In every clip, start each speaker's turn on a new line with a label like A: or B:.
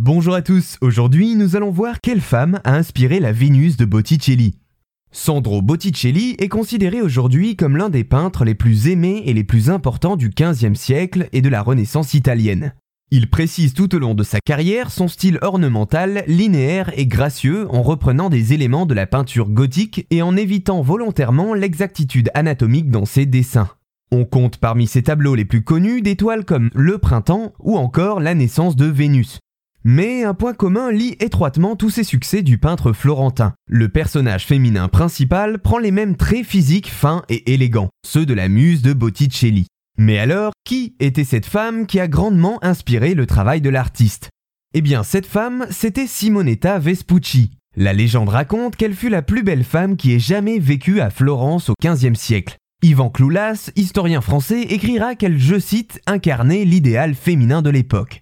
A: Bonjour à tous, aujourd'hui nous allons voir quelle femme a inspiré la Vénus de Botticelli. Sandro Botticelli est considéré aujourd'hui comme l'un des peintres les plus aimés et les plus importants du XVe siècle et de la Renaissance italienne. Il précise tout au long de sa carrière son style ornemental, linéaire et gracieux en reprenant des éléments de la peinture gothique et en évitant volontairement l'exactitude anatomique dans ses dessins. On compte parmi ses tableaux les plus connus des toiles comme Le Printemps ou encore La naissance de Vénus. Mais un point commun lie étroitement tous ces succès du peintre florentin. Le personnage féminin principal prend les mêmes traits physiques fins et élégants, ceux de la muse de Botticelli. Mais alors, qui était cette femme qui a grandement inspiré le travail de l'artiste? Eh bien, cette femme, c'était Simonetta Vespucci. La légende raconte qu'elle fut la plus belle femme qui ait jamais vécu à Florence au XVe siècle. Yvan Cloulas, historien français, écrira qu'elle, je cite, incarnait l'idéal féminin de l'époque.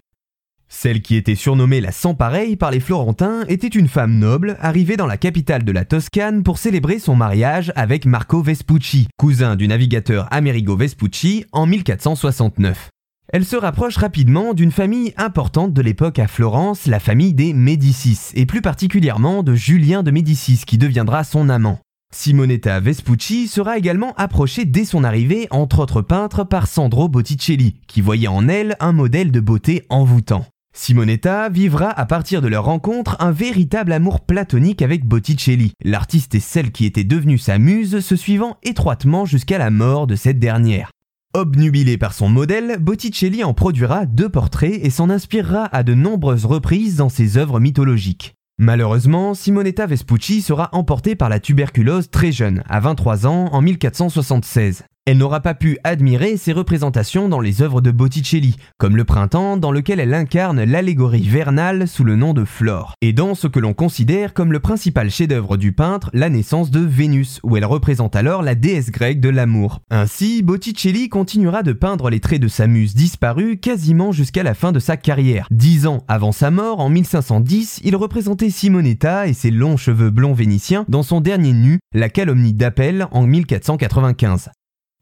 A: Celle qui était surnommée la sans pareille par les Florentins était une femme noble arrivée dans la capitale de la Toscane pour célébrer son mariage avec Marco Vespucci, cousin du navigateur Amerigo Vespucci en 1469. Elle se rapproche rapidement d'une famille importante de l'époque à Florence, la famille des Médicis, et plus particulièrement de Julien de Médicis qui deviendra son amant. Simonetta Vespucci sera également approchée dès son arrivée, entre autres peintres, par Sandro Botticelli, qui voyait en elle un modèle de beauté envoûtant. Simonetta vivra à partir de leur rencontre un véritable amour platonique avec Botticelli, l'artiste et celle qui était devenue sa muse se suivant étroitement jusqu'à la mort de cette dernière. Obnubilé par son modèle, Botticelli en produira deux portraits et s'en inspirera à de nombreuses reprises dans ses œuvres mythologiques. Malheureusement, Simonetta Vespucci sera emportée par la tuberculose très jeune, à 23 ans, en 1476. Elle n'aura pas pu admirer ses représentations dans les œuvres de Botticelli, comme Le Printemps dans lequel elle incarne l'allégorie vernale sous le nom de Flore, et dans ce que l'on considère comme le principal chef-d'œuvre du peintre, La naissance de Vénus, où elle représente alors la déesse grecque de l'amour. Ainsi, Botticelli continuera de peindre les traits de sa muse disparue quasiment jusqu'à la fin de sa carrière. Dix ans avant sa mort, en 1510, il représentait Simonetta et ses longs cheveux blonds vénitiens dans son dernier nu, La calomnie d'Appel, en 1495.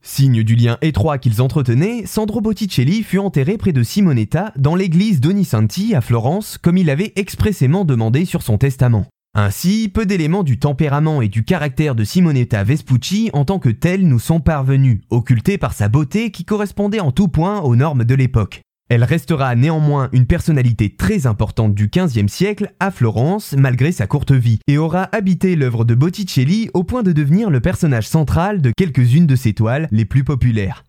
A: Signe du lien étroit qu'ils entretenaient, Sandro Botticelli fut enterré près de Simonetta dans l'église d'Onisanti à Florence, comme il avait expressément demandé sur son testament. Ainsi, peu d'éléments du tempérament et du caractère de Simonetta Vespucci en tant que tel nous sont parvenus, occultés par sa beauté qui correspondait en tout point aux normes de l'époque. Elle restera néanmoins une personnalité très importante du XVe siècle à Florence malgré sa courte vie et aura habité l'œuvre de Botticelli au point de devenir le personnage central de quelques-unes de ses toiles les plus populaires.